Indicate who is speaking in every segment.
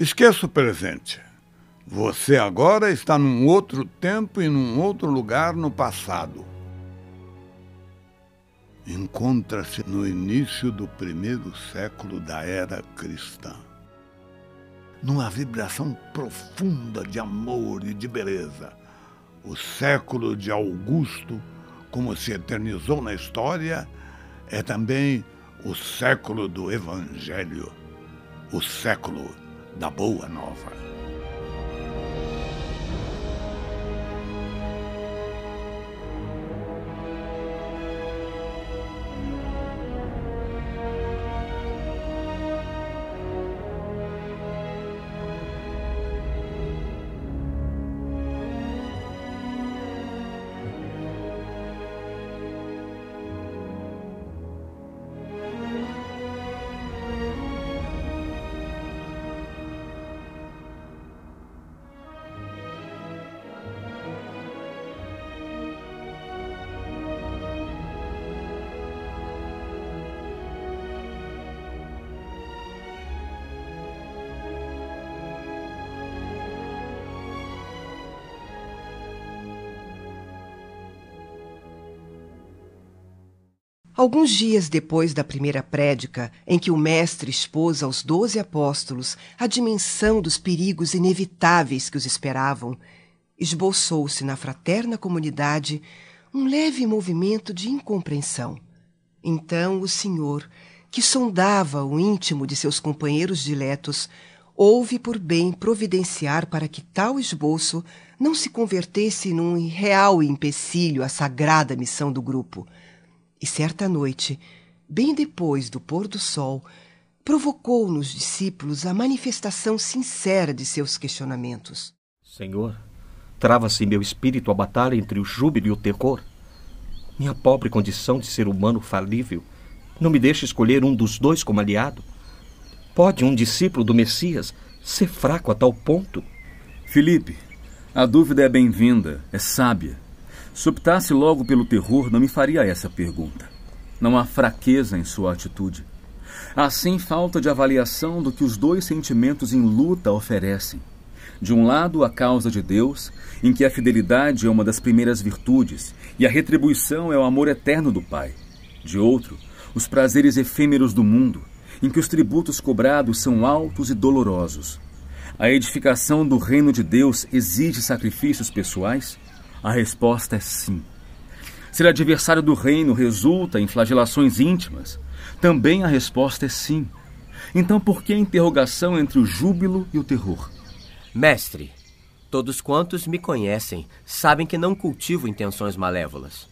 Speaker 1: Esqueça o presente. Você agora está num outro tempo e num outro lugar no passado. Encontra-se no início do primeiro século da era cristã. Numa vibração profunda de amor e de beleza. O século de Augusto, como se eternizou na história, é também o século do Evangelho, o século da Boa Nova.
Speaker 2: Alguns dias depois da primeira prédica, em que o Mestre expôs aos doze apóstolos a dimensão dos perigos inevitáveis que os esperavam, esboçou-se na fraterna comunidade um leve movimento de incompreensão. Então o Senhor, que sondava o íntimo de seus companheiros diletos, houve por bem providenciar para que tal esboço não se convertesse num real empecilho à sagrada missão do grupo – e certa noite, bem depois do pôr do sol, provocou nos discípulos a manifestação sincera de seus questionamentos.
Speaker 3: Senhor, trava-se meu espírito a batalha entre o júbilo e o terror. Minha pobre condição de ser humano falível não me deixa escolher um dos dois como aliado. Pode um discípulo do Messias ser fraco a tal ponto?
Speaker 4: Felipe, a dúvida é bem-vinda, é sábia. Se optasse logo pelo terror, não me faria essa pergunta. Não há fraqueza em sua atitude. Há sim falta de avaliação do que os dois sentimentos em luta oferecem. De um lado, a causa de Deus, em que a fidelidade é uma das primeiras virtudes e a retribuição é o amor eterno do Pai. De outro, os prazeres efêmeros do mundo, em que os tributos cobrados são altos e dolorosos. A edificação do reino de Deus exige sacrifícios pessoais a resposta é sim. Ser adversário do reino resulta em flagelações íntimas? Também a resposta é sim. Então por que a interrogação entre o júbilo e o terror?
Speaker 5: Mestre, todos quantos me conhecem sabem que não cultivo intenções malévolas.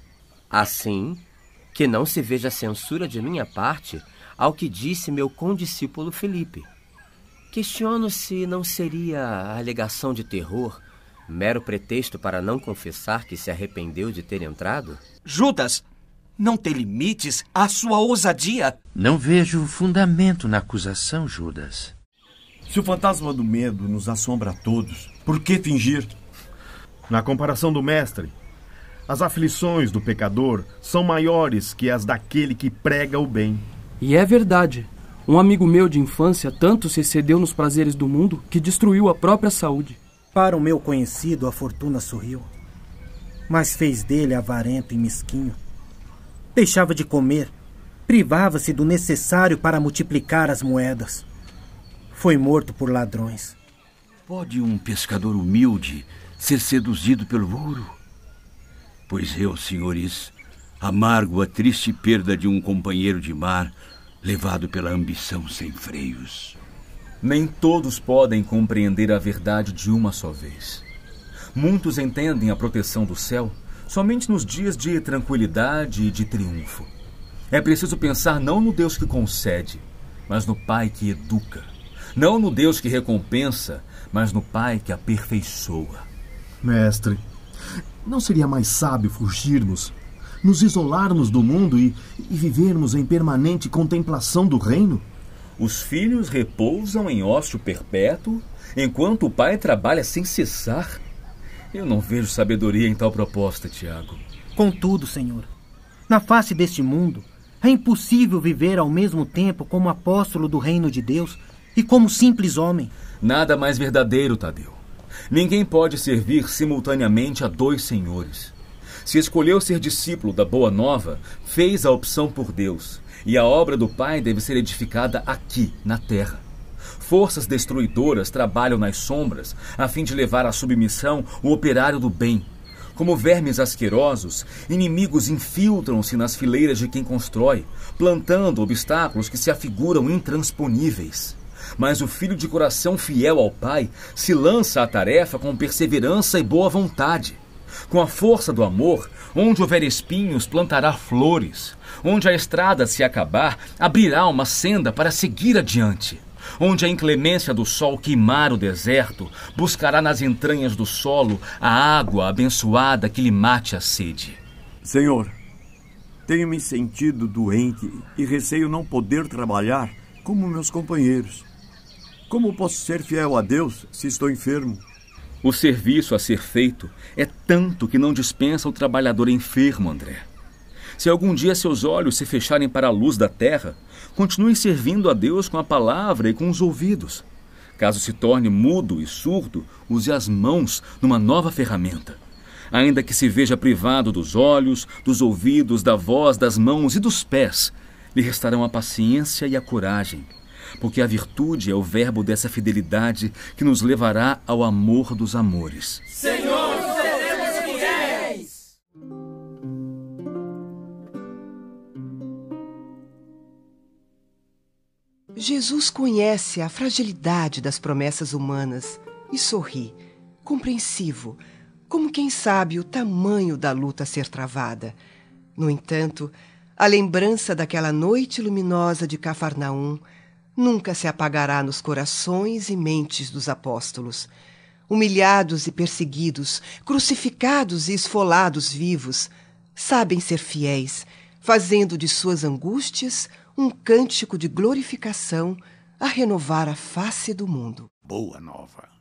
Speaker 5: Assim, que não se veja censura de minha parte ao que disse meu condiscípulo Felipe. Questiono se não seria a alegação de terror Mero pretexto para não confessar que se arrependeu de ter entrado?
Speaker 6: Judas, não tem limites à sua ousadia.
Speaker 7: Não vejo fundamento na acusação, Judas.
Speaker 8: Se o fantasma do medo nos assombra a todos, por que fingir? Na comparação do Mestre, as aflições do pecador são maiores que as daquele que prega o bem.
Speaker 9: E é verdade. Um amigo meu de infância tanto se excedeu nos prazeres do mundo que destruiu a própria saúde.
Speaker 10: Para o meu conhecido, a fortuna sorriu, mas fez dele avarento e mesquinho. Deixava de comer, privava-se do necessário para multiplicar as moedas. Foi morto por ladrões.
Speaker 7: Pode um pescador humilde ser seduzido pelo ouro? Pois eu, senhores, amargo a triste perda de um companheiro de mar levado pela ambição sem freios.
Speaker 4: Nem todos podem compreender a verdade de uma só vez. Muitos entendem a proteção do céu somente nos dias de tranquilidade e de triunfo. É preciso pensar não no Deus que concede, mas no Pai que educa. Não no Deus que recompensa, mas no Pai que aperfeiçoa.
Speaker 8: Mestre, não seria mais sábio fugirmos, nos isolarmos do mundo e, e vivermos em permanente contemplação do reino?
Speaker 4: Os filhos repousam em ócio perpétuo, enquanto o pai trabalha sem cessar. Eu não vejo sabedoria em tal proposta, Tiago.
Speaker 10: Contudo, Senhor, na face deste mundo, é impossível viver ao mesmo tempo como apóstolo do reino de Deus e como simples homem.
Speaker 4: Nada mais verdadeiro, Tadeu. Ninguém pode servir simultaneamente a dois senhores. Se escolheu ser discípulo da Boa Nova, fez a opção por Deus, e a obra do Pai deve ser edificada aqui, na terra. Forças destruidoras trabalham nas sombras a fim de levar à submissão o operário do bem. Como vermes asquerosos, inimigos infiltram-se nas fileiras de quem constrói, plantando obstáculos que se afiguram intransponíveis. Mas o filho de coração fiel ao Pai se lança à tarefa com perseverança e boa vontade. Com a força do amor, onde houver espinhos, plantará flores. Onde a estrada se acabar, abrirá uma senda para seguir adiante. Onde a inclemência do sol queimar o deserto, buscará nas entranhas do solo a água abençoada que lhe mate a sede.
Speaker 11: Senhor, tenho me sentido doente e receio não poder trabalhar como meus companheiros. Como posso ser fiel a Deus se estou enfermo?
Speaker 4: O serviço a ser feito é tanto que não dispensa o trabalhador enfermo, André. Se algum dia seus olhos se fecharem para a luz da terra, continue servindo a Deus com a palavra e com os ouvidos. Caso se torne mudo e surdo, use as mãos numa nova ferramenta. Ainda que se veja privado dos olhos, dos ouvidos, da voz, das mãos e dos pés, lhe restarão a paciência e a coragem porque a virtude é o verbo dessa fidelidade que nos levará ao amor dos amores.
Speaker 12: Senhor, seremos fiéis!
Speaker 2: Jesus conhece a fragilidade das promessas humanas e sorri, compreensivo, como quem sabe o tamanho da luta a ser travada. No entanto, a lembrança daquela noite luminosa de Cafarnaum nunca se apagará nos corações e mentes dos apóstolos. Humilhados e perseguidos, crucificados e esfolados vivos, sabem ser fiéis, fazendo de suas angústias um cântico de glorificação a renovar a face do mundo.
Speaker 1: Boa nova.